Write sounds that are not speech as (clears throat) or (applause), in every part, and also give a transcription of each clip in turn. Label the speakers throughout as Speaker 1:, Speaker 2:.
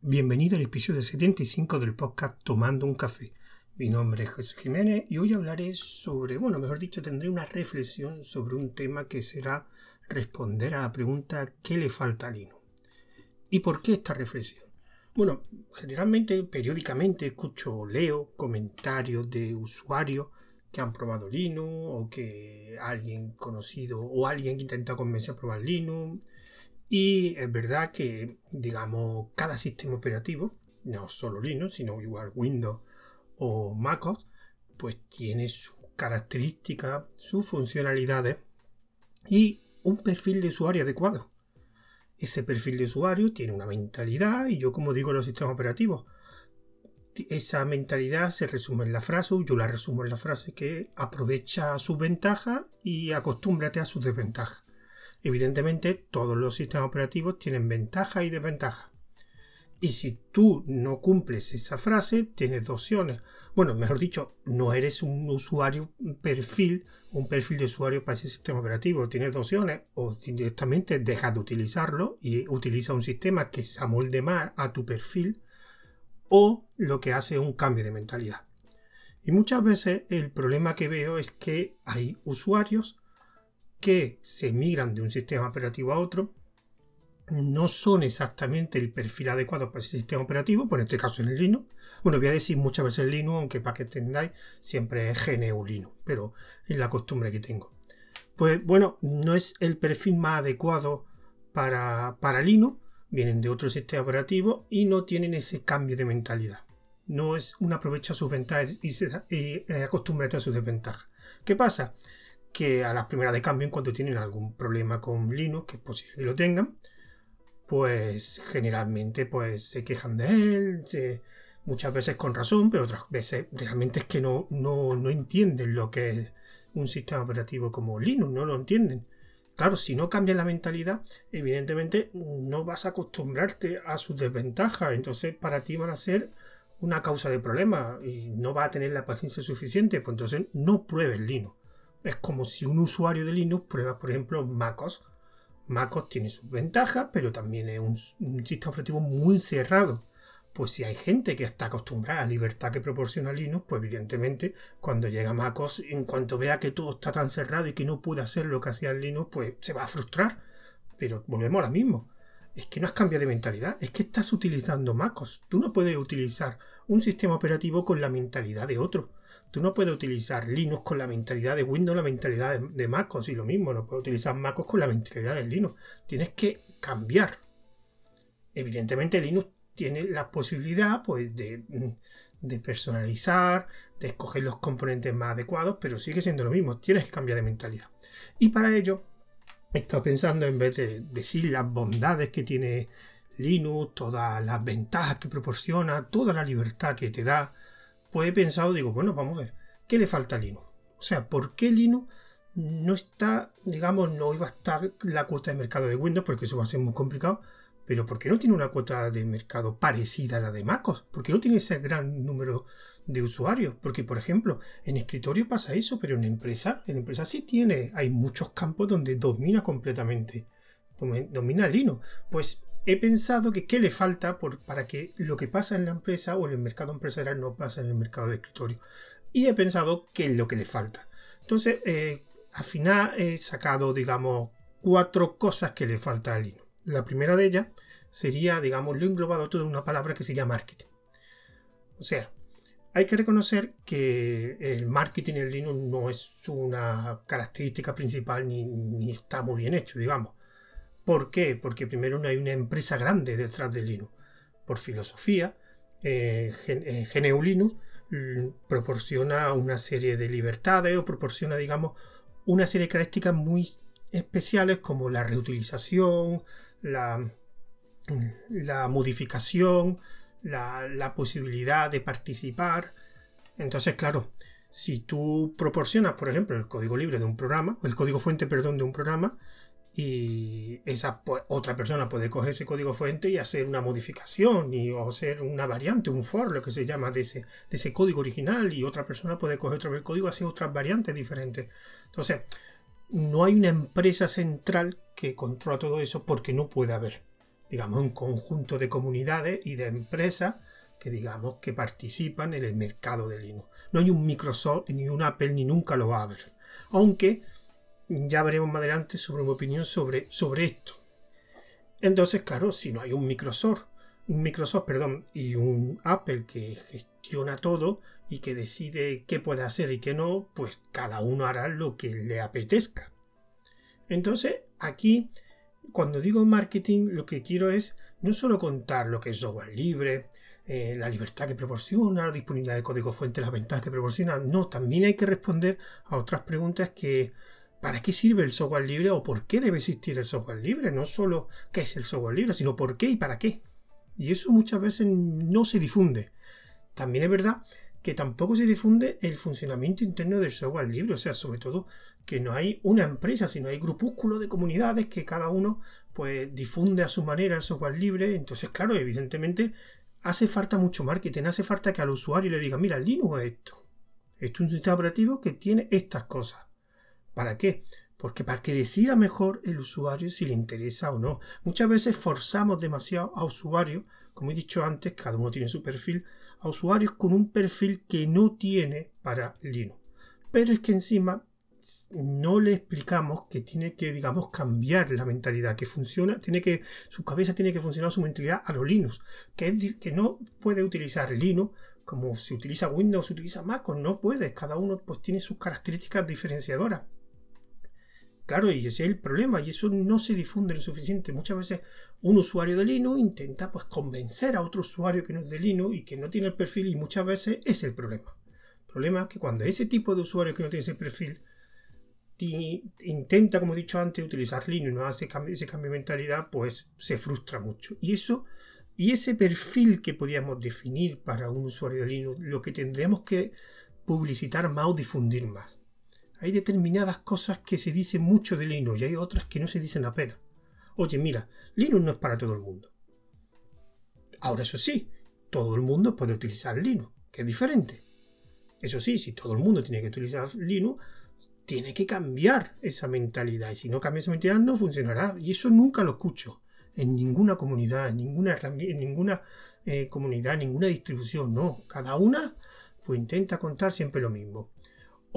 Speaker 1: Bienvenido al episodio 75 del podcast Tomando un café. Mi nombre es José Jiménez y hoy hablaré sobre, bueno, mejor dicho, tendré una reflexión sobre un tema que será responder a la pregunta ¿qué le falta a Linux? ¿Y por qué esta reflexión? Bueno, generalmente, periódicamente escucho o leo comentarios de usuarios que han probado Linux o que alguien conocido o alguien que intenta convencer a probar Linux y es verdad que, digamos, cada sistema operativo, no solo Linux, sino igual Windows o MacOS, pues tiene sus características, sus funcionalidades y un perfil de usuario adecuado. Ese perfil de usuario tiene una mentalidad y yo como digo los sistemas operativos, esa mentalidad se resume en la frase, yo la resumo en la frase que aprovecha sus ventajas y acostúmbrate a sus desventajas. Evidentemente, todos los sistemas operativos tienen ventajas y desventajas. Y si tú no cumples esa frase, tienes dos opciones. Bueno, mejor dicho, no eres un usuario, perfil, un perfil de usuario para ese sistema operativo. Tienes dos opciones. O directamente dejas de utilizarlo y utiliza un sistema que se amolde más a tu perfil. O lo que hace es un cambio de mentalidad. Y muchas veces el problema que veo es que hay usuarios que se migran de un sistema operativo a otro no son exactamente el perfil adecuado para ese sistema operativo, por este caso en el Linux. Bueno, voy a decir muchas veces Linux, aunque para que entendáis, siempre es GNU Linux, pero es la costumbre que tengo. Pues bueno, no es el perfil más adecuado para, para Linux, vienen de otro sistema operativo y no tienen ese cambio de mentalidad. No es una aprovecha sus ventajas y, se, y eh, acostúmbrate a sus desventajas. ¿Qué pasa? Que a las primeras de cambio, en cuanto tienen algún problema con Linux, que es posible que lo tengan, pues generalmente pues se quejan de él, muchas veces con razón, pero otras veces realmente es que no, no, no entienden lo que es un sistema operativo como Linux, no lo entienden. Claro, si no cambias la mentalidad, evidentemente no vas a acostumbrarte a sus desventajas, entonces para ti van a ser una causa de problema y no vas a tener la paciencia suficiente, pues entonces no pruebes Linux. Es como si un usuario de Linux prueba, por ejemplo, MacOS. MacOS tiene sus ventajas, pero también es un, sistema operativo muy cerrado. Pues si hay gente que está acostumbrada a la libertad que proporciona Linux, pues evidentemente cuando llega MacOS, en cuanto vea que todo está tan cerrado y que no puede hacer lo que hacía Linux, pues se va a frustrar. Pero volvemos a lo mismo. Es que no has cambiado de mentalidad, es que estás utilizando MacOS. Tú no puedes utilizar un sistema operativo con la mentalidad de otro. Tú no puedes utilizar Linux con la mentalidad de Windows, la mentalidad de, MacOS y lo mismo. No puedes utilizar MacOS con la mentalidad de Linux. Tienes que cambiar. Evidentemente Linux tiene la posibilidad pues, de, de, personalizar, de escoger los componentes más adecuados, pero sigue siendo lo mismo. Tienes que cambiar de mentalidad. Y para ello he estado pensando en vez de decir las bondades que tiene Linux, todas las ventajas que proporciona, toda la libertad que te da, pues he pensado, digo, bueno, vamos a ver, ¿qué le falta a Linux? O sea, ¿por qué Linux no está, digamos, no iba a estar la cuota de mercado de Windows, porque eso va a ser muy complicado, pero ¿por qué no tiene una cuota de mercado parecida a la de MacOS? ¿Por qué no tiene ese gran número de usuarios? Porque, por ejemplo, en escritorio pasa eso, pero en empresa, en empresa sí tiene, hay muchos campos donde domina completamente, domina Linux. Pues he pensado que qué le falta para que lo que pasa en la empresa o en el mercado empresarial no pase en el mercado de escritorio. Y he pensado qué es lo que le falta. Entonces, eh, al final he sacado, digamos, cuatro cosas que le falta a Linux. La primera de ellas sería, digamos, lo englobado todo en una palabra que sería marketing. O sea, hay que reconocer que el marketing en Linux no es una característica principal ni está muy bien hecho, digamos. ¿Por qué? Porque primero no hay una empresa grande detrás de Linux. Por filosofía, eh, GNU eh, Linux mm, proporciona una serie de libertades o proporciona, digamos, una serie de características muy especiales como la reutilización, la, la modificación, la, la, posibilidad de participar. Entonces, claro, si tú proporcionas, por ejemplo, el código libre de un programa, el código fuente, perdón, de un programa, y esa otra persona puede coger ese código fuente y hacer una modificación y, o hacer una variante, un for, lo que se llama, de ese, código original y otra persona puede coger otro código y hacer otras variantes diferentes. Entonces, no hay una empresa central que controla todo eso porque no puede haber. digamos, un conjunto de comunidades y de empresas que digamos que participan en el mercado de Linux. No hay un Microsoft ni un Apple ni nunca lo va a haber. Aunque ya veremos más adelante sobre mi opinión sobre, sobre esto. Entonces, claro, si no hay un Microsoft, un Microsoft, perdón, y un Apple que gestiona todo y que decide qué puede hacer y qué no, pues cada uno hará lo que le apetezca. Entonces, aquí, cuando digo marketing, lo que quiero es no solo contar lo que es software libre, eh, la libertad que proporciona, la disponibilidad de código fuente, las ventajas que proporciona. No, también hay que responder a otras preguntas que ¿para qué sirve el software libre o por qué debe existir el software libre? No solo qué es el software libre, sino por qué y para qué. Y eso muchas veces no se difunde. También es verdad que tampoco se difunde el funcionamiento interno del software libre, o sea, sobre todo que no hay una empresa, sino hay grupúsculos de comunidades que cada uno pues difunde a su manera el software libre, entonces claro, evidentemente hace falta mucho marketing, hace falta que al usuario le diga, mira, Linux es esto. Esto es un sistema operativo que tiene estas cosas. ¿Para qué? Porque para que decida mejor el usuario si le interesa o no. Muchas veces forzamos demasiado a usuarios, como he dicho antes, cada uno tiene su perfil, a usuarios con un perfil que no tiene para Linux. Pero es que encima no le explicamos que tiene que, digamos, cambiar la mentalidad, que funciona, tiene que, su cabeza tiene que funcionar su mentalidad a los Linux, que, que no puede utilizar Linux como si utiliza Windows, si utiliza Mac, no puede, cada uno pues tiene sus características diferenciadoras. Claro, y ese es el problema, y eso no se difunde lo suficiente. Muchas veces un usuario de Linux intenta pues convencer a otro usuario que no es de Linux y que no tiene el perfil, y muchas veces es el problema. El problema es que cuando ese tipo de usuario que no tiene ese perfil intenta, como he dicho antes, utilizar Linux y no hace ese cambio de mentalidad, pues se frustra mucho. Y eso, y ese perfil que podíamos definir para un usuario de Linux, lo que tendremos que publicitar más o difundir más. Hay determinadas cosas que se dicen mucho de Linux y hay otras que no se dicen apenas. Oye, mira, Linux no es para todo el mundo. Ahora, eso sí, todo el mundo puede utilizar Linux, que es diferente. Eso sí, si todo el mundo tiene que utilizar Linux, tiene que cambiar esa mentalidad. Y si no cambia esa mentalidad, no funcionará. Y eso nunca lo escucho. En ninguna comunidad, en ninguna, en ninguna eh, comunidad, ninguna distribución. No. Cada una pues intenta contar siempre lo mismo.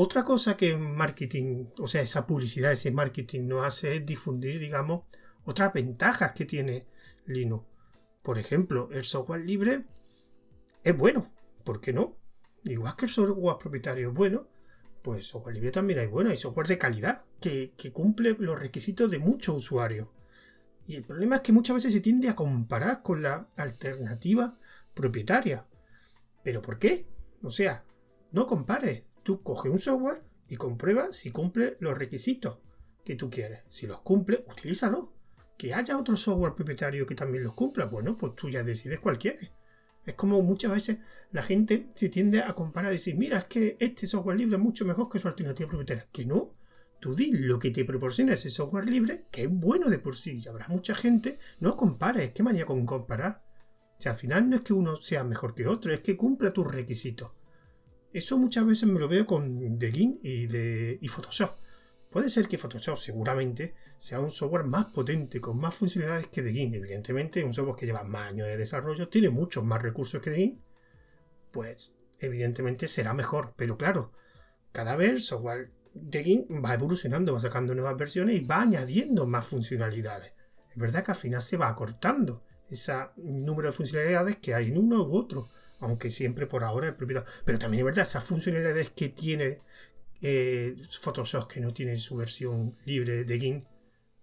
Speaker 1: Otra cosa que marketing, o sea, esa publicidad, ese marketing nos hace es difundir, digamos, otras ventajas que tiene Linux. Por ejemplo, el software libre es bueno. ¿Por qué no? Igual que el software propietario es bueno, pues software libre también hay bueno, hay software de calidad que, cumple los requisitos de muchos usuarios. Y el problema es que muchas veces se tiende a comparar con la alternativa propietaria. ¿Pero por qué? O sea, no compares. Tú coges un software y compruebas si cumple los requisitos que tú quieres. Si los cumple, utilízalo. Que haya otro software propietario que también los cumpla, bueno, pues tú ya decides cuál quieres. Es como muchas veces la gente se tiende a comparar y decir, mira, es que este software libre es mucho mejor que su alternativa propietaria. Que no. Tú di lo que te proporciona ese software libre, que es bueno de por sí. Y habrá mucha gente. No compares. ¿Qué manía con comparar? O sea, al final no es que uno sea mejor que otro, es que cumpla tus requisitos. Eso muchas veces me lo veo con The y, de, Photoshop. Puede ser que Photoshop seguramente sea un software más potente, con más funcionalidades que The. Evidentemente, un software que lleva más años de desarrollo, tiene muchos más recursos que The. Pues evidentemente será mejor. Pero claro, cada vez software GIMP va evolucionando, va sacando nuevas versiones y va añadiendo más funcionalidades. Es verdad que al final se va acortando ese número de funcionalidades que hay en uno u otro. Aunque siempre por ahora es propiedad. Pero también es verdad, esas funcionalidades que tiene eh, Photoshop que no tiene su versión libre de GIMP,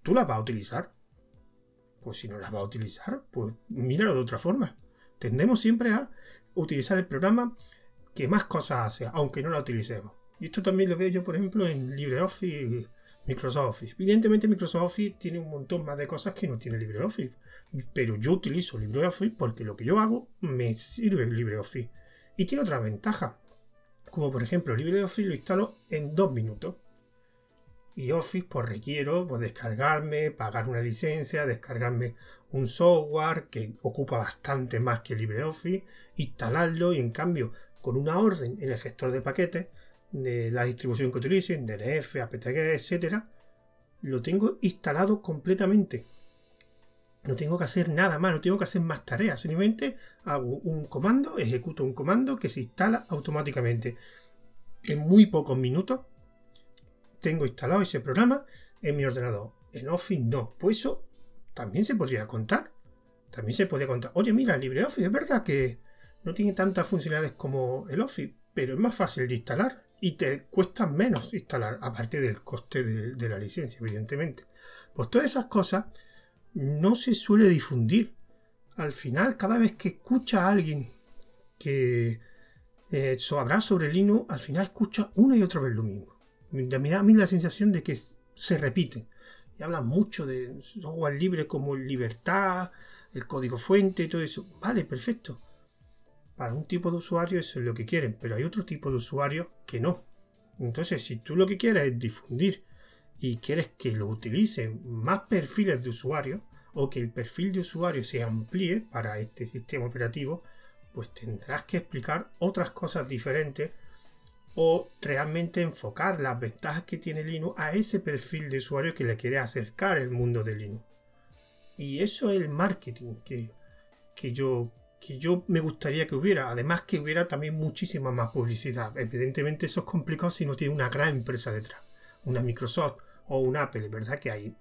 Speaker 1: ¿tú la vas a utilizar? Pues si no la vas a utilizar, pues míralo de otra forma. Tendemos siempre a utilizar el programa que más cosas hace, aunque no la utilicemos. Y esto también lo veo yo, por ejemplo, en LibreOffice Microsoft Office. Evidentemente, Microsoft Office tiene un montón más de cosas que no tiene LibreOffice. Pero yo utilizo LibreOffice porque lo que yo hago me sirve LibreOffice. Y tiene otra ventaja como por ejemplo LibreOffice lo instalo en dos minutos. Y Office pues requiero pues, descargarme, pagar una licencia, descargarme un software que ocupa bastante más que LibreOffice, instalarlo y en cambio con una orden en el gestor de paquetes de la distribución que utilicen, DNF, apt-get, etcétera, lo tengo instalado completamente. No tengo que hacer nada más, no tengo que hacer más tareas. Simplemente hago un comando, ejecuto un comando que se instala automáticamente. En muy pocos minutos tengo instalado ese programa en mi ordenador. En Office no. Pues eso también se podría contar. También se podría contar. Oye, mira, LibreOffice es verdad que no tiene tantas funcionalidades como el Office, pero es más fácil de instalar y te cuesta menos instalar, aparte del coste de, la licencia, evidentemente. Pues todas esas cosas no se suele difundir. Al final, cada vez que escucha a alguien que eh, habla sobre Linux, al final escucha una y otra vez lo mismo. Me da a mí la sensación de que se repite. Y hablan mucho de software libre como libertad, el código fuente y todo eso. Vale, perfecto. Para un tipo de usuario eso es lo que quieren, pero hay otro tipo de usuario que no. Entonces, si tú lo que quieres es difundir y quieres que lo utilicen más perfiles de usuario o que el perfil de usuario se amplíe para este sistema operativo, pues tendrás que explicar otras cosas diferentes o realmente enfocar las ventajas que tiene Linux a ese perfil de usuario que le quiere acercar el mundo de Linux. Y eso es el marketing que, que yo que yo me gustaría que hubiera. Además que hubiera también muchísima más publicidad. Evidentemente eso es complicado si no tiene una gran empresa detrás. Una Microsoft o un Apple. Verdad que hay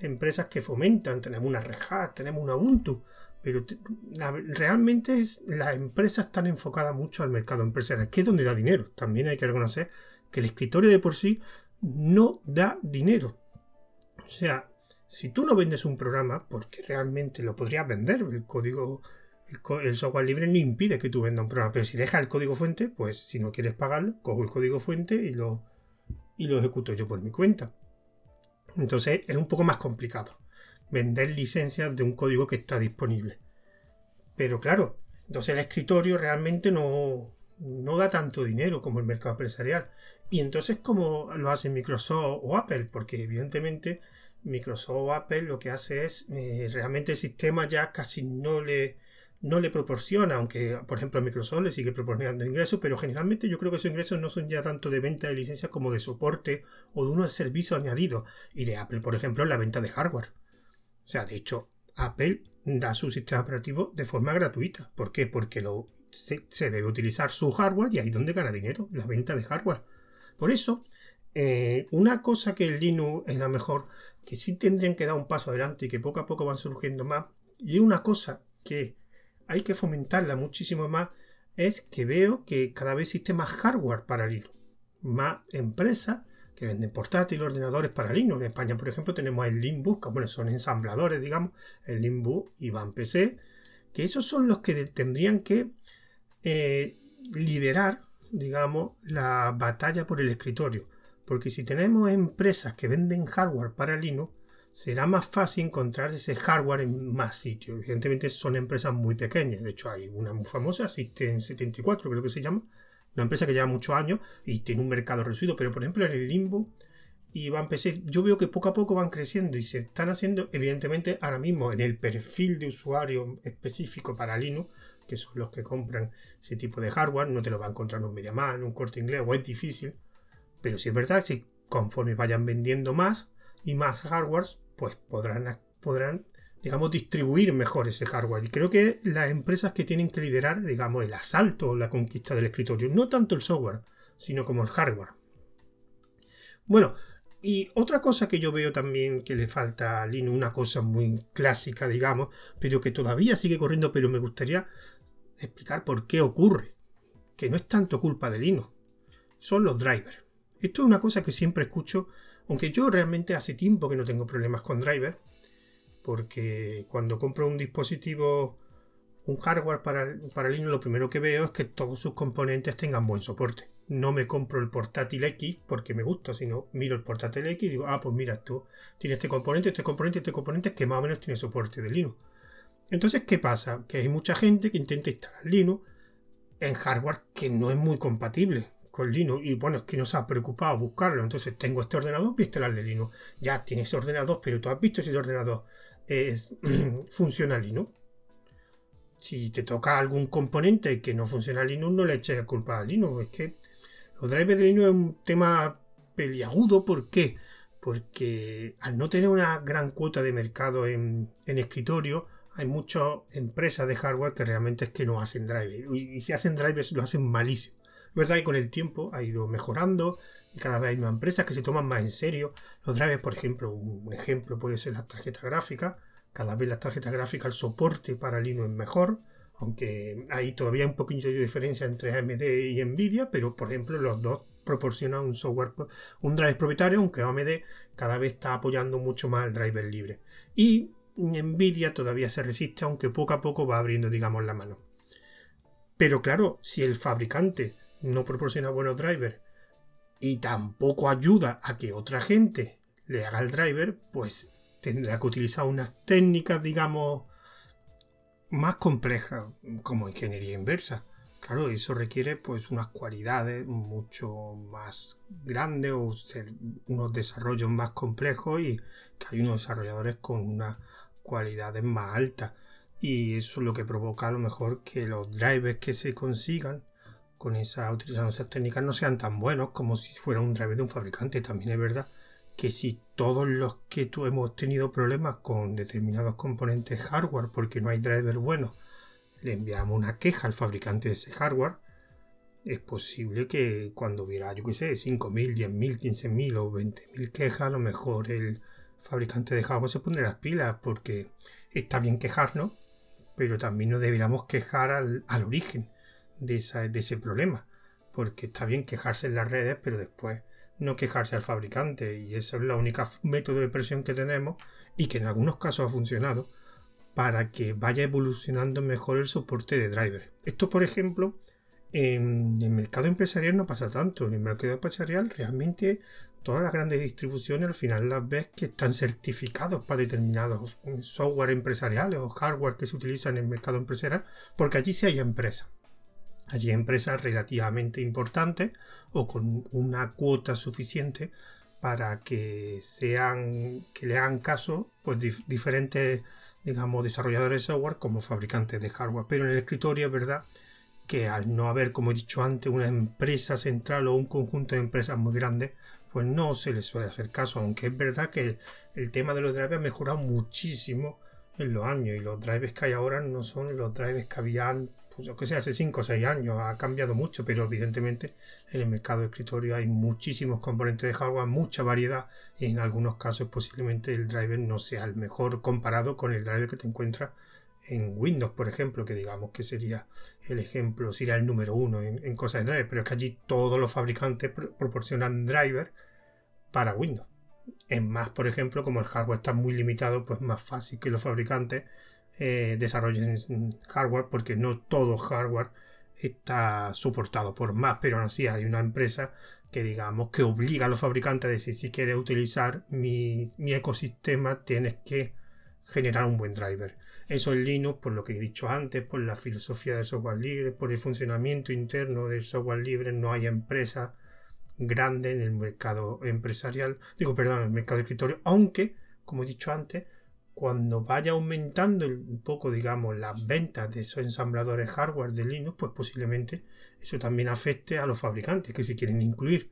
Speaker 1: empresas que fomentan. Tenemos una Red tenemos una Ubuntu. Pero realmente las empresas están enfocadas mucho al mercado empresarial, que es donde da dinero. También hay que reconocer que el escritorio de por sí no da dinero. O sea, si tú no vendes un programa, porque realmente lo podrías vender, el código el, software libre no impide que tú vendas un programa, pero si dejas el código fuente, pues si no quieres pagarlo, cojo el código fuente y lo, y lo ejecuto yo por mi cuenta. Entonces es un poco más complicado vender licencias de un código que está disponible. Pero claro, entonces el escritorio realmente no, no da tanto dinero como el mercado empresarial. Y entonces, ¿cómo lo hace Microsoft o Apple? Porque evidentemente Microsoft o Apple lo que hace es eh, realmente el sistema ya casi no le no le proporciona, aunque por ejemplo a Microsoft le sigue proporcionando ingresos, pero generalmente yo creo que esos ingresos no son ya tanto de venta de licencias como de soporte o de unos servicios añadidos. Y de Apple, por ejemplo, la venta de hardware. O sea, de hecho, Apple da su sistema operativo de forma gratuita. ¿Por qué? Porque lo, se, debe utilizar su hardware y ahí es donde gana dinero, la venta de hardware. Por eso, eh, una cosa que el Linux es la mejor, que sí tendrían que dar un paso adelante y que poco a poco van surgiendo más, y una cosa que hay que fomentarla muchísimo más es que veo que cada vez existe más hardware para Linux. Más empresas que venden portátiles, ordenadores para Linux. En España, por ejemplo, tenemos el Limbus, que bueno, son ensambladores, digamos, el Limbus y Van PC, que esos son los que tendrían que eh, liderar, digamos, la batalla por el escritorio. Porque si tenemos empresas que venden hardware para Linux, será más fácil encontrar ese hardware en más sitios. Evidentemente son empresas muy pequeñas. De hecho, hay una muy famosa, System 74, creo que se llama. Una empresa que lleva muchos años y tiene un mercado reducido. Pero, por ejemplo, en el Limbo y van PC, yo veo que poco a poco van creciendo y se están haciendo, evidentemente, ahora mismo en el perfil de usuario específico para Linux, que son los que compran ese tipo de hardware. No te lo va a encontrar en un MediaMan, un corte inglés, o es difícil. Pero si es verdad que conforme vayan vendiendo más y más hardwares, pues podrán, podrán digamos, distribuir mejor ese hardware. Y creo que las empresas que tienen que liderar, digamos, el asalto o la conquista del escritorio, no tanto el software, sino como el hardware. Bueno, y otra cosa que yo veo también que le falta a Linux, una cosa muy clásica, digamos, pero que todavía sigue corriendo, pero me gustaría explicar por qué ocurre. Que no es tanto culpa de Linux, son los drivers. Esto es una cosa que siempre escucho aunque yo realmente hace tiempo que no tengo problemas con driver, porque cuando compro un dispositivo, un hardware para, para Linux, lo primero que veo es que todos sus componentes tengan buen soporte. No me compro el portátil X porque me gusta, sino miro el portátil X y digo, ah, pues mira, esto tiene este componente, este componente, este componente que más o menos tiene soporte de Linux. Entonces, ¿qué pasa? Que hay mucha gente que intenta instalar Linux en hardware que no es muy compatible con Linux y bueno, es que no se ha preocupado buscarlo. Entonces tengo este ordenador, viste el de Linux. Ya tienes ordenador, pero tú has visto si ese ordenador es, (clears throat) funciona Linux. Si te toca algún componente que no funciona Linux, no le eches la culpa a Linux. Es que los drivers de Linux es un tema peliagudo. ¿Por qué? porque al no tener una gran cuota de mercado en, escritorio, hay muchas empresas de hardware que realmente es que no hacen drivers. Y, si hacen drivers lo hacen malísimo. Verdad que con el tiempo ha ido mejorando y cada vez hay más empresas que se toman más en serio. Los drivers, por ejemplo, un ejemplo puede ser la tarjeta gráfica. Cada vez la tarjeta gráfica, el soporte para Linux es mejor. Aunque hay todavía un poquito de diferencia entre AMD y Nvidia, pero por ejemplo los dos proporciona un software, un driver propietario, aunque AMD cada vez está apoyando mucho más el driver libre. Y Nvidia todavía se resiste, aunque poco a poco va abriendo, digamos, la mano. Pero claro, si el fabricante no proporciona buenos drivers y tampoco ayuda a que otra gente le haga el driver, pues tendrá que utilizar unas técnicas, digamos, más complejas, como ingeniería inversa. Claro, eso requiere pues unas cualidades mucho más grandes o ser unos desarrollos más complejos y que hay unos desarrolladores con unas cualidades más altas. Y eso es lo que provoca a lo mejor que los drivers que se consigan con esa, utilizando esas técnicas no sean tan buenos como si fuera un driver de un fabricante. También es verdad que si todos los que tú hemos tenido problemas con determinados componentes hardware porque no hay driver bueno le enviamos una queja al fabricante de ese hardware, es posible que cuando hubiera, yo qué sé, 5.000, 10.000, 15.000 o 20.000 quejas, a lo mejor el fabricante de hardware se pondrá las pilas, porque está bien quejarnos, pero también nos deberíamos quejar al, origen de, ese problema, porque está bien quejarse en las redes, pero después no quejarse al fabricante, y ese es el único método de presión que tenemos y que en algunos casos ha funcionado para que vaya evolucionando mejor el soporte de driver. Esto, por ejemplo, en el mercado empresarial no pasa tanto. En el mercado empresarial realmente todas las grandes distribuciones al final las ves que están certificados para determinados software empresariales o hardware que se utilizan en el mercado empresarial, porque allí sí hay empresas. Allí empresas relativamente importantes o con una cuota suficiente para que sean que le hagan caso pues diferentes digamos, desarrolladores de software como fabricantes de hardware. Pero en el escritorio es verdad que al no haber, como he dicho antes, una empresa central o un conjunto de empresas muy grandes, pues no se les suele hacer caso, aunque es verdad que el, tema de los drivers ha mejorado muchísimo en los años y los drivers que hay ahora no son los drivers que habían pues yo que sé, hace 5 o 6 años ha cambiado mucho, pero evidentemente en el mercado de escritorio hay muchísimos componentes de hardware, mucha variedad y en algunos casos posiblemente el driver no sea el mejor comparado con el driver que te encuentras en Windows, por ejemplo, que digamos que sería el ejemplo, sería el número uno en, cosas de driver, pero es que allí todos los fabricantes proporcionan driver para Windows. Es más, por ejemplo, como el hardware está muy limitado, pues más fácil que los fabricantes eh, desarrollen hardware porque no todo hardware está soportado por más, pero aún así hay una empresa que digamos que obliga a los fabricantes a decir si quieres utilizar mi, ecosistema tienes que generar un buen driver. Eso en Linux, por lo que he dicho antes, por la filosofía de software libre, por el funcionamiento interno del software libre, no hay empresa grande en el mercado empresarial, digo, perdón, en el mercado de escritorio, aunque, como he dicho antes, cuando vaya aumentando un poco, digamos, las ventas de esos ensambladores hardware de Linux, pues posiblemente eso también afecte a los fabricantes que se quieren incluir.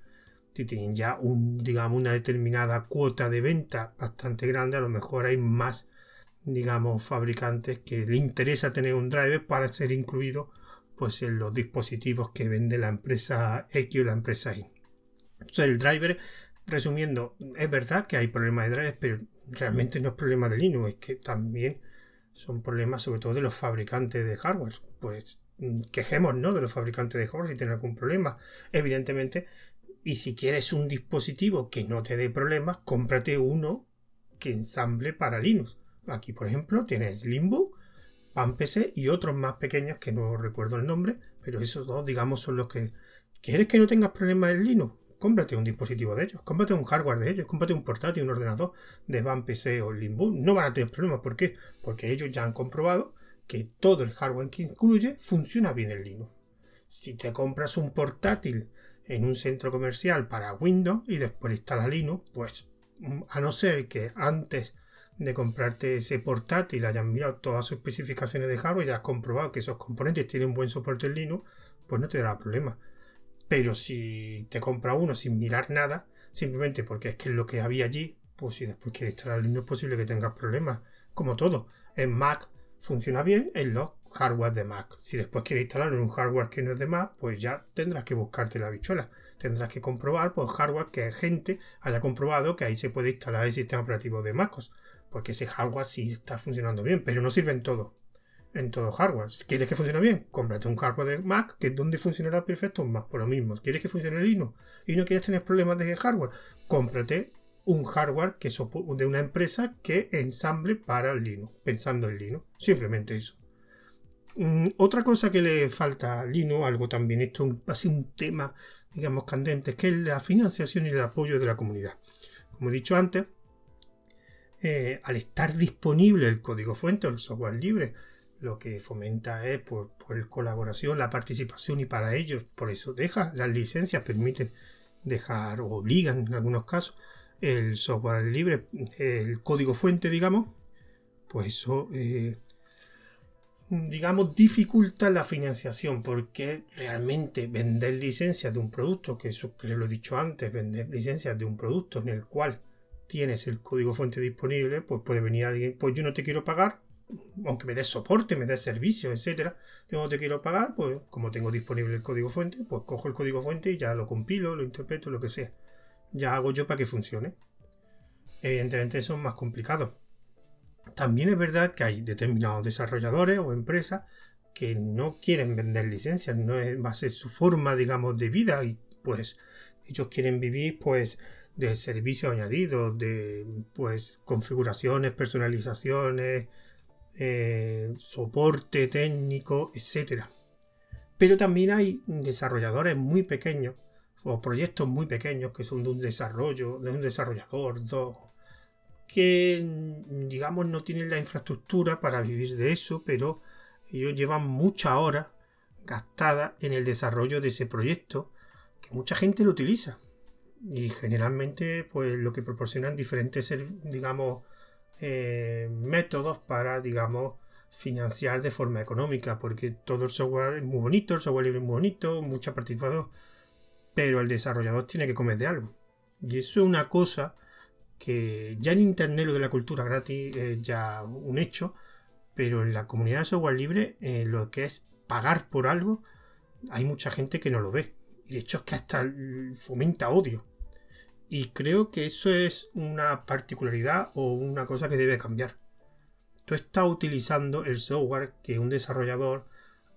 Speaker 1: Si tienen ya un, digamos, una determinada cuota de venta bastante grande, a lo mejor hay más, digamos, fabricantes que le interesa tener un driver para ser incluido pues en los dispositivos que vende la empresa X o la empresa Y. El driver, resumiendo, es verdad que hay problemas de drivers, pero realmente no es problema de Linux, es que también son problemas sobre todo de los fabricantes de hardware. Pues quejemos, ¿no? De los fabricantes de hardware si tienen algún problema. Evidentemente, y si quieres un dispositivo que no te dé problemas, cómprate uno que ensamble para Linux. Aquí, por ejemplo, tienes Limbo, PAMPC y otros más pequeños que no recuerdo el nombre, pero esos dos, digamos, son los que... ¿Quieres que no tengas problemas en Linux? Cómprate un dispositivo de ellos, cómprate un hardware de ellos, cómprate un portátil, un ordenador de Van PC o Limbo. No van a tener problemas. ¿Por qué? Porque ellos ya han comprobado que todo el hardware que incluye funciona bien en Linux. Si te compras un portátil en un centro comercial para Windows y después instalas Linux, pues a no ser que antes de comprarte ese portátil hayan mirado todas sus especificaciones de hardware y has comprobado que esos componentes tienen buen soporte en Linux, pues no te dará problema. Pero si te compra uno sin mirar nada, simplemente porque es que es lo que había allí, pues si después quieres instalar Linux es posible que tengas problemas. Como todo, en Mac funciona bien en los hardware de Mac. Si después quieres instalarlo en un hardware que no es de Mac, pues ya tendrás que buscarte la bichuela. Tendrás que comprobar por hardware que gente haya comprobado que ahí se puede instalar el sistema operativo de MacOS. Porque ese hardware sí está funcionando bien, pero no sirve en todo. En todo hardware. ¿Quieres que funcione bien? Cómprate un hardware de Mac, que es donde funcionará perfecto en Mac. Por lo mismo. ¿Quieres que funcione Linux? Y no quieres tener problemas de hardware. Cómprate un hardware que de una empresa que ensamble para Linux, pensando en Linux. Simplemente eso. Mm, otra cosa que le falta a Linux, algo también, esto ha sido un tema, digamos, candente, es que es la financiación y el apoyo de la comunidad. Como he dicho antes, eh, al estar disponible el código fuente o el software libre, lo que fomenta es por, por, colaboración, la participación y para ellos, por eso deja las licencias, permiten dejar o obligan en algunos casos el software libre, el código fuente, digamos, pues eso, eh, digamos, dificulta la financiación, porque realmente vender licencias de un producto, que eso que lo he dicho antes, vender licencias de un producto en el cual tienes el código fuente disponible, pues puede venir alguien, pues yo no te quiero pagar, aunque me des soporte, me des servicio, etcétera, yo no te quiero pagar, pues como tengo disponible el código fuente, pues cojo el código fuente y ya lo compilo, lo interpreto, lo que sea ya hago yo para que funcione. Evidentemente eso es más complicado. También es verdad que hay determinados desarrolladores o empresas que no quieren vender licencias, no va a ser su forma, digamos, de vida y pues ellos quieren vivir pues de servicios añadidos, de pues configuraciones, personalizaciones, eh, soporte técnico, etc. Pero también hay desarrolladores muy pequeños o proyectos muy pequeños que son de un desarrollo, de un desarrollador, dos, que digamos no tienen la infraestructura para vivir de eso, pero ellos llevan muchas horas gastadas en el desarrollo de ese proyecto, que mucha gente lo utiliza. Y generalmente, pues lo que proporcionan diferentes, digamos, eh, métodos para, digamos, financiar de forma económica, porque todo el software es muy bonito, el software libre es muy bonito, mucha participación pero el desarrollador tiene que comer de algo. Y eso es una cosa que ya en Internet lo de la cultura gratis es ya un hecho, pero en la comunidad de software libre eh, lo que es pagar por algo, hay mucha gente que no lo ve. Y de hecho es que hasta fomenta odio. Y creo que eso es una particularidad o una cosa que debe cambiar. Tú estás utilizando el software que un desarrollador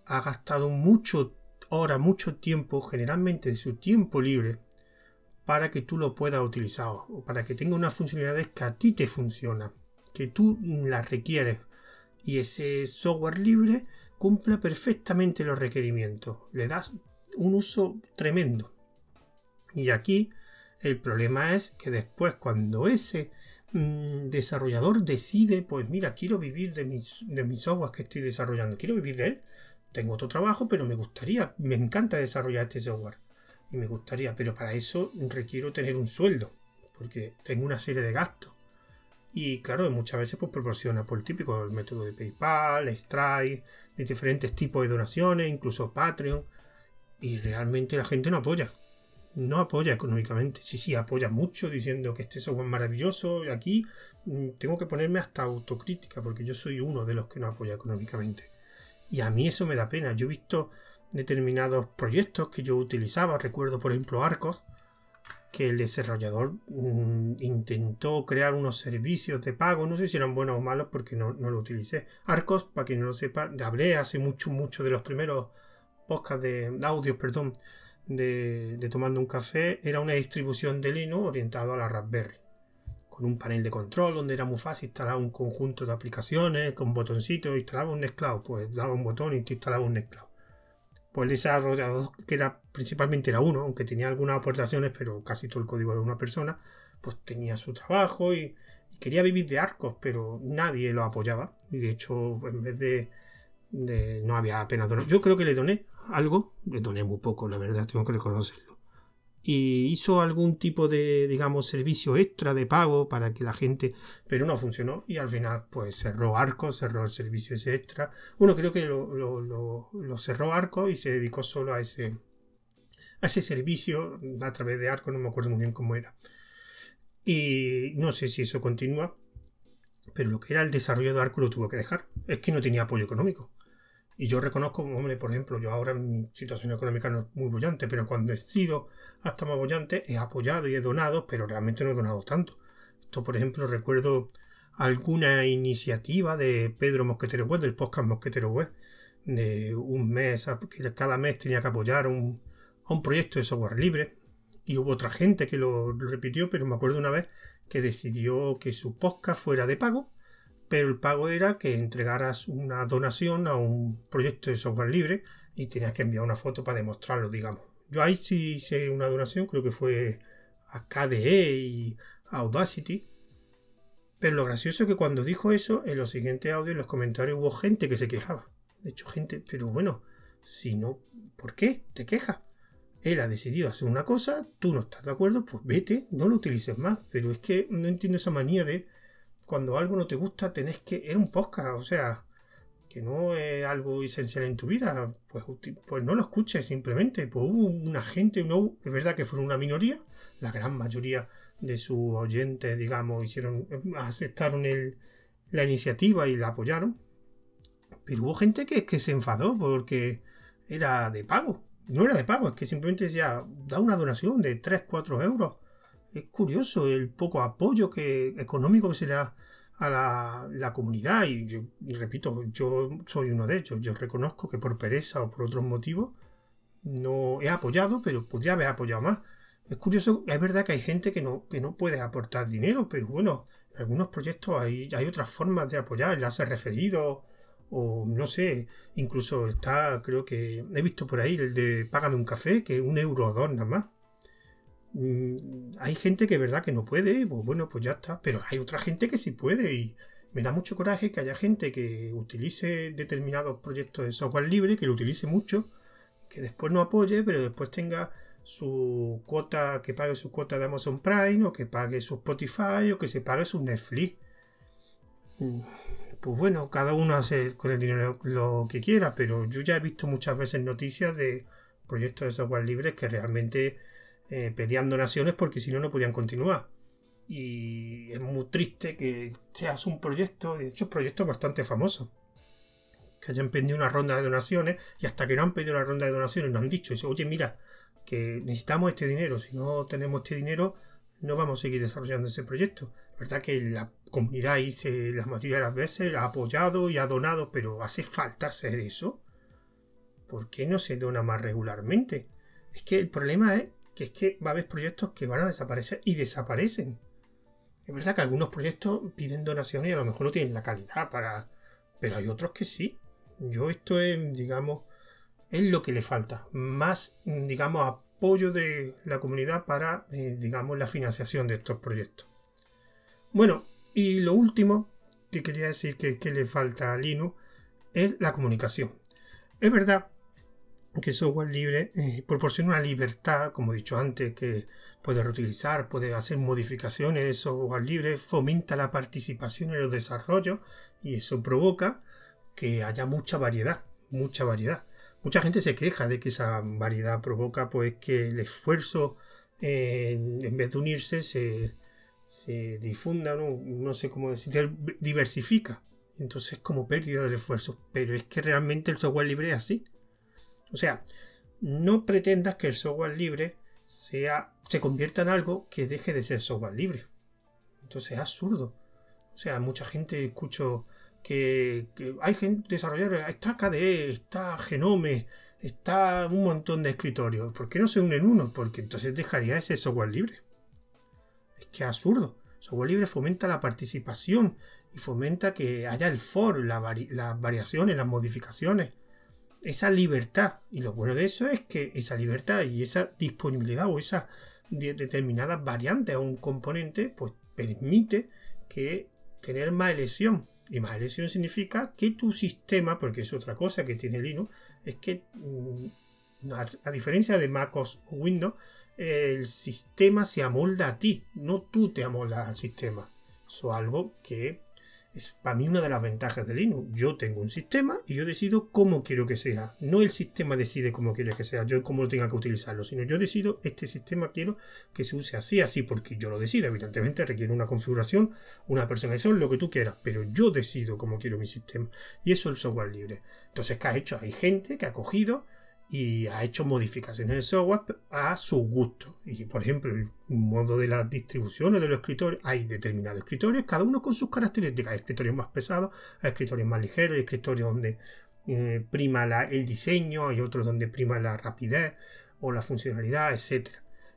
Speaker 1: ha gastado mucho ahora mucho tiempo, generalmente de su tiempo libre, para que tú lo puedas utilizar o para que tenga unas funcionalidades que a ti te funcionan, que tú las requieres y ese software libre cumpla perfectamente los requerimientos. Le das un uso tremendo. Y aquí el problema es que después cuando ese mm, desarrollador decide, pues mira, quiero vivir de mis, de mis software que estoy desarrollando, quiero vivir de él, tengo otro trabajo, pero me gustaría, me encanta desarrollar este software. Y me gustaría, pero para eso requiero tener un sueldo, porque tengo una serie de gastos. Y claro, muchas veces pues, proporciona por el típico el método de PayPal, Stripe, de diferentes tipos de donaciones, incluso Patreon. Y realmente la gente no apoya. No apoya económicamente. Sí, sí, apoya mucho diciendo que este software es maravilloso. Y aquí mm, tengo que ponerme hasta autocrítica porque yo soy uno de los que no apoya económicamente. Y a mí eso me da pena. Yo he visto determinados proyectos que yo utilizaba, recuerdo por ejemplo Arcos, que el desarrollador mm, intentó crear unos servicios de pago, no sé si eran buenos o malos porque no, lo utilicé. Arcos, para quien no lo sepa, hablé hace mucho, mucho de los primeros podcasts de, audio, perdón, de, Tomando un Café, era una distribución de Linux orientado a la Raspberry con un panel de control donde era muy fácil instalar un conjunto de aplicaciones con botoncitos, instalaba un Nextcloud, pues daba un botón y te instalaba un Nextcloud. Pues el desarrollador, que era principalmente era uno, aunque tenía algunas aportaciones, pero casi todo el código de una persona, pues tenía su trabajo y, quería vivir de arcos, pero nadie lo apoyaba. Y de hecho, en vez de, de no había apenas donar. Yo creo que le doné algo, le doné muy poco, la verdad, tengo que reconocerlo y hizo algún tipo de, digamos, servicio extra de pago para que la gente, pero no funcionó y al final pues cerró Arco, cerró el servicio ese extra. Bueno, creo que lo, cerró Arco y se dedicó solo a ese, a ese servicio a través de Arco, no me acuerdo muy bien cómo era. Y no sé si eso continúa, pero lo que era el desarrollo de Arco lo tuvo que dejar. Es que no tenía apoyo económico. Y yo reconozco, hombre, por ejemplo, yo ahora mi situación económica no es muy bollante, pero cuando he sido hasta más bollante, he apoyado y he donado, pero realmente no he donado tanto. Esto, por ejemplo, recuerdo alguna iniciativa de Pedro Mosquetero Web, del podcast Mosquetero Web, de un mes, que cada mes tenía que apoyar un, a un proyecto de software libre. Y hubo otra gente que lo repitió, pero me acuerdo una vez que decidió que su podcast fuera de pago pero el pago era que entregaras una donación a un proyecto de software libre y tenías que enviar una foto para demostrarlo, digamos. Yo ahí sí hice una donación, creo que fue a KDE y a Audacity. Pero lo gracioso es que cuando dijo eso, en los siguientes audios, en los comentarios hubo gente que se quejaba. De hecho, gente, pero bueno, si no, ¿por qué te quejas? Él ha decidido hacer una cosa, tú no estás de acuerdo, pues vete, no lo utilices más. Pero es que no entiendo esa manía de cuando algo no te gusta tenés que... Era un podcast, o sea, que no es algo esencial en tu vida, pues, pues no lo escuches simplemente. Pues hubo una gente, no, es verdad que fueron una minoría, la gran mayoría de sus oyentes, digamos, hicieron, aceptaron el, la iniciativa y la apoyaron. Pero hubo gente que, que se enfadó porque era de pago. No era de pago, es que simplemente decía, da una donación de 3, 4 euros es curioso el poco apoyo que, económico que se da a la, comunidad y yo repito, yo soy uno de ellos, yo reconozco que por pereza o por otros motivos no he apoyado, pero podría haber apoyado más. Es curioso, es verdad que hay gente que no, que no puede aportar dinero, pero bueno, en algunos proyectos hay, hay otras formas de apoyar, enlaces referidos o no sé, incluso está, creo que he visto por ahí el de Págame un café, que un euro o dos nada más. Mm, hay gente que verdad que no puede, pues bueno, pues ya está, pero hay otra gente que sí puede y me da mucho coraje que haya gente que utilice determinados proyectos de software libre, que lo utilice mucho, que después no apoye, pero después tenga su cuota, que pague su cuota de Amazon Prime, o que pague su Spotify, o que se pague su Netflix. Mm, pues bueno, cada uno hace con el dinero lo que quiera, pero yo ya he visto muchas veces noticias de proyectos de software libre que realmente eh, pedían donaciones porque si no, no podían continuar. Y es muy triste que seas un proyecto, de hecho, proyectos bastante famosos, que hayan pedido una ronda de donaciones y hasta que no han pedido la ronda de donaciones nos han dicho, oye, mira, que necesitamos este dinero, si no tenemos este dinero, no vamos a seguir desarrollando ese proyecto. Es verdad que la comunidad hice la mayoría de las veces ha apoyado y ha donado, pero hace falta hacer eso. ¿Por qué no se dona más regularmente? Es que el problema es que es que va a haber proyectos que van a desaparecer y desaparecen. Es verdad que algunos proyectos piden donaciones y a lo mejor no tienen la calidad para... Pero hay otros que sí. Yo esto es, digamos, es lo que le falta. Más, digamos, apoyo de la comunidad para, eh, digamos, la financiación de estos proyectos. Bueno, y lo último que quería decir que, que le falta a Linux es la comunicación. Es verdad que software libre eh, proporciona una libertad, como he dicho antes, que puede reutilizar, puede hacer modificaciones de software libre, fomenta la participación en los desarrollos y eso provoca que haya mucha variedad, mucha variedad. Mucha gente se queja de que esa variedad provoca pues que el esfuerzo en vez de unirse se, se difunda, ¿no? no sé cómo decir, diversifica. Entonces como pérdida del esfuerzo. Pero es que realmente el software libre es así o sea, no pretendas que el software libre sea, se convierta en algo que deje de ser software libre. Entonces es absurdo. O sea, mucha gente escucho que, hay gente desarrolladores, está KDE, está Genome, está un montón de escritorios. ¿Por qué no se unen uno? Porque entonces dejaría ese software libre. Es que es absurdo. Software libre fomenta la participación y fomenta que haya el for, las variaciones, las modificaciones esa libertad. Y lo bueno de eso es que esa libertad y esa disponibilidad o esa determinada variante a un componente, pues permite que tener más elección. Y más elección significa que tu sistema, porque es otra cosa que tiene Linux, es que mm, a, diferencia de MacOS o Windows, el sistema se amolda a ti, no tú te amoldas al sistema. Eso es algo que Es para mí una de las ventajas de Linux. Yo tengo un sistema y yo decido cómo quiero que sea. No el sistema decide cómo quiere que sea, yo cómo lo tenga que utilizarlo, sino yo decido este sistema quiero que se use así, así, porque yo lo decido. Evidentemente requiere una configuración, una personalización, lo que tú quieras, pero yo decido cómo quiero mi sistema. Y eso es el software libre. Entonces, ¿qué ha hecho? Hay gente que ha cogido y ha hecho modificaciones de software a su gusto. Y por ejemplo, el modo de las distribuciones de los escritorios, hay determinados escritorios, cada uno con sus características. Hay escritorios más pesados, hay escritorios más ligeros, hay escritorios donde eh, prima el diseño, hay otros donde prima la rapidez o la funcionalidad, etc.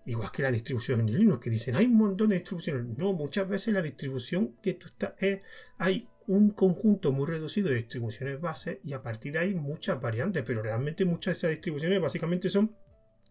Speaker 1: Igual que la distribución en Linux, que dicen hay un montón de distribuciones. No, muchas veces la distribución que tú estás es, hay un conjunto muy reducido de distribuciones base y a partir de ahí muchas variantes, pero realmente muchas de esas distribuciones básicamente son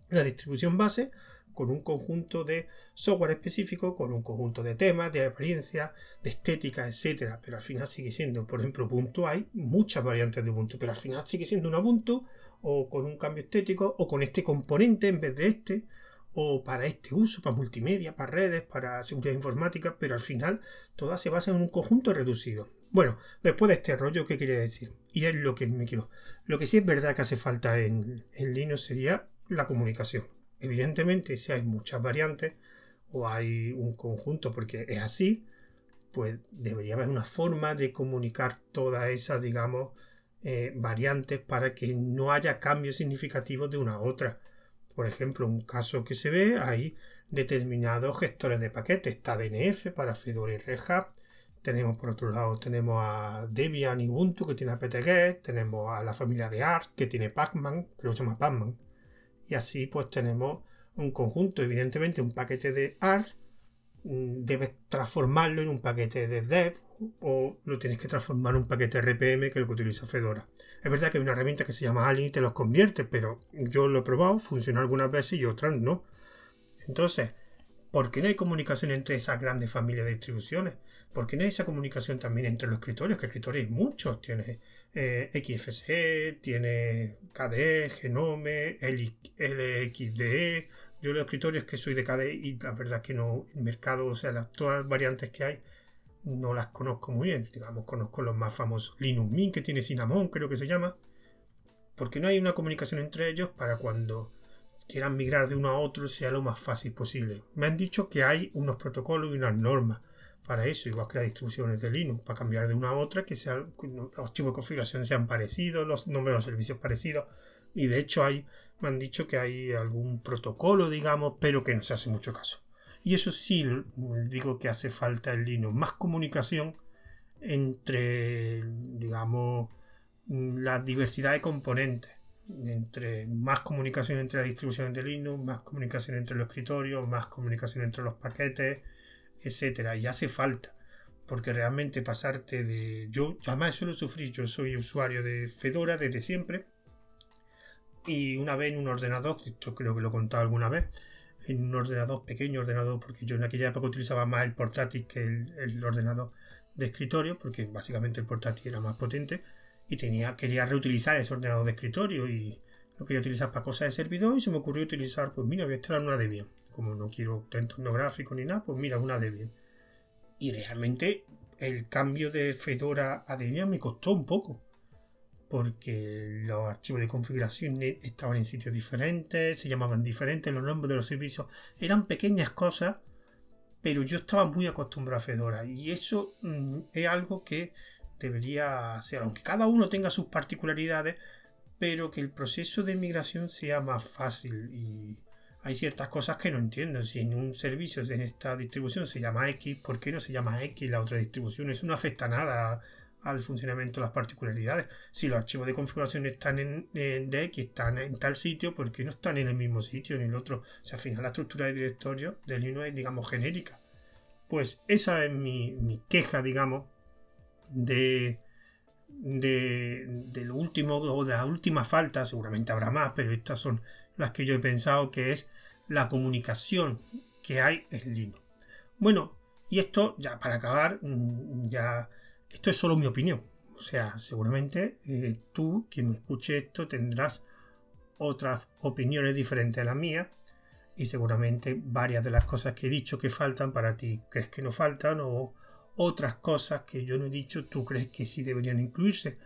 Speaker 1: la distribución base con un conjunto de software específico, con un conjunto de temas, de apariencia, de estética, etcétera, pero al final sigue siendo, por ejemplo, Ubuntu hay muchas variantes de Ubuntu, pero al final sigue siendo un Ubuntu o con un cambio estético o con este componente en vez de este o para este uso, para multimedia, para redes, para seguridad informática, pero al final todas se basan en un conjunto reducido. Bueno, después de este rollo, ¿qué quería decir? Y es lo que me quiero. Lo que sí es verdad que hace falta en, Linux sería la comunicación. Evidentemente, si hay muchas variantes o hay un conjunto, porque es así, pues debería haber una forma de comunicar todas esas, digamos, eh, variantes para que no haya cambios significativos de una a otra. Por ejemplo, un caso que se ve, hay determinados gestores de paquetes, está DNF para Fedora y Red Hat, tenemos por otro lado, tenemos a Debian y Ubuntu que tiene apt-get, tenemos a la familia de Arch que tiene Pacman, que se llama Pacman. Y así pues tenemos un conjunto, evidentemente un paquete de Arch mm, debes transformarlo en un paquete de dev o lo tienes que transformar en un paquete RPM que es lo que utiliza Fedora. Es verdad que hay una herramienta que se llama Alien y te los convierte, pero yo lo he probado, funciona algunas veces y otras no. Entonces, ¿por qué no hay comunicación entre esas grandes familias de distribuciones? ¿Por qué no hay esa comunicación también entre los escritorios? Que escritorios hay muchos. Tiene eh, XFC, tiene KDE, Genome, LXDE. Yo los escritorios que soy de KDE y la verdad que no, el mercado, o sea, las, todas las variantes que hay, no las conozco muy bien. Digamos, conozco los más famosos. Linux Mint, que tiene Cinnamon, creo que se llama. Porque no hay una comunicación entre ellos para cuando quieran migrar de uno a otro sea lo más fácil posible. Me han dicho que hay unos protocolos y unas normas para eso, igual que las distribuciones de Linux, para cambiar de una a otra, que sea, los archivos de configuración sean parecidos, los nombres de servicios parecidos. Y de hecho hay, me han dicho que hay algún protocolo, digamos, pero que no se hace mucho caso. Y eso sí, digo que hace falta en Linux, más comunicación entre, digamos, la diversidad de componentes. Entre más comunicación entre las distribuciones de Linux, más comunicación entre los escritorios, más comunicación entre los paquetes, etcétera, y hace falta. Porque realmente pasarte de. Yo jamás suelo sufrir, yo soy usuario de Fedora desde siempre. Y una vez en un ordenador, esto creo que lo he contado alguna vez, en un ordenador pequeño, ordenador, porque yo en aquella época utilizaba más el portátil que el, ordenador de escritorio, porque básicamente el portátil era más potente, y tenía, quería reutilizar ese ordenador de escritorio y lo quería utilizar para cosas de servidor y se me ocurrió utilizar, pues mira, voy a instalar una Debian como no quiero entorno gráfico ni nada, pues mira, una Debian. Y realmente el cambio de Fedora a Debian me costó un poco. Porque los archivos de configuración estaban en sitios diferentes, se llamaban diferentes, los nombres de los servicios eran pequeñas cosas, pero yo estaba muy acostumbrado a Fedora. Y eso mm, es algo que debería ser, aunque cada uno tenga sus particularidades, pero que el proceso de migración sea más fácil y, hay ciertas cosas que no entiendo. Si en un servicio, en esta distribución se llama X, ¿por qué no se llama X la otra distribución? Eso no afecta nada al funcionamiento de las particularidades. Si los archivos de configuración están en, de X, están en tal sitio, ¿por qué no están en el mismo sitio, en el otro? O sea, al final la estructura de directorio del Linux es, digamos, genérica. Pues esa es mi, queja, digamos, de, de, de, lo último o de la última falta, seguramente habrá más, pero estas son las que yo he pensado que es la comunicación que hay en Linux. Bueno, y esto ya para acabar, mm, ya esto es solo mi opinión. O sea, seguramente eh, tú, quien me escuche esto, tendrás otras opiniones diferentes a las mías y seguramente varias de las cosas que he dicho que faltan para ti crees que no faltan o, otras cosas que yo no he dicho tú crees que sí deberían incluirse,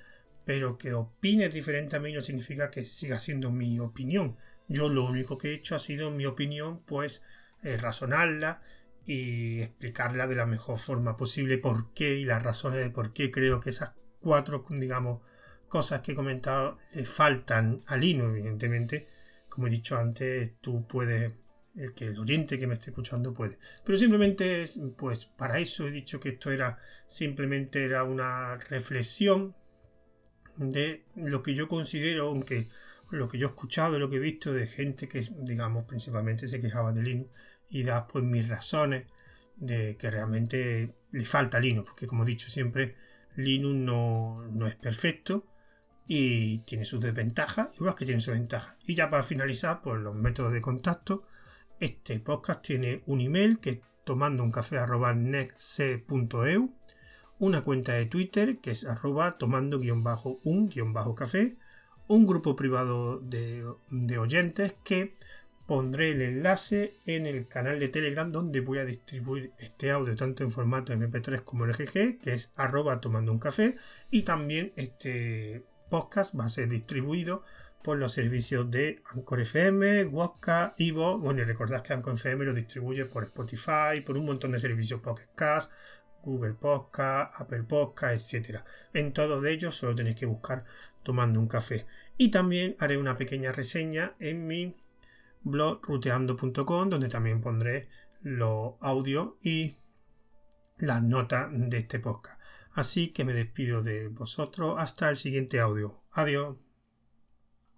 Speaker 1: pero que opines diferente a mí no significa que siga siendo mi opinión. Yo lo único que he hecho ha sido mi opinión, pues eh, razonarla y explicarla de la mejor forma posible por qué y las razones de por qué creo que esas cuatro, digamos, cosas que he comentado le faltan al hino, evidentemente. Como he dicho antes, tú puedes, el que el oyente que me esté escuchando puede. Pero simplemente, pues para eso he dicho que esto era simplemente era una reflexión de lo que yo considero, aunque lo que yo he escuchado, lo que he visto de gente que, digamos, principalmente se quejaba de Linux y da pues mis razones de que realmente le falta Linux, porque como he dicho siempre, Linux no, no es perfecto y tiene sus desventajas, igual que tiene sus ventajas. Y ya para finalizar, pues los métodos de contacto. Este podcast tiene un email que es tomando un café una cuenta de Twitter que es arroba tomando un café, un grupo privado de, oyentes que pondré el enlace en el canal de Telegram donde voy a distribuir este audio tanto en formato MP3 como en GG, que es arroba tomando un café, y también este podcast va a ser distribuido por los servicios de Anchor FM, Waka, Ivo. Bueno, y recordad que Anchor FM lo distribuye por Spotify, por un montón de servicios Podcast, Google Podcast, Apple Podcast, etc. En todos ellos solo tenéis que buscar tomando un café. Y también haré una pequeña reseña en mi blog ruteando.com donde también pondré los audios y las notas de este podcast. Así que me despido de vosotros hasta el siguiente audio. Adiós.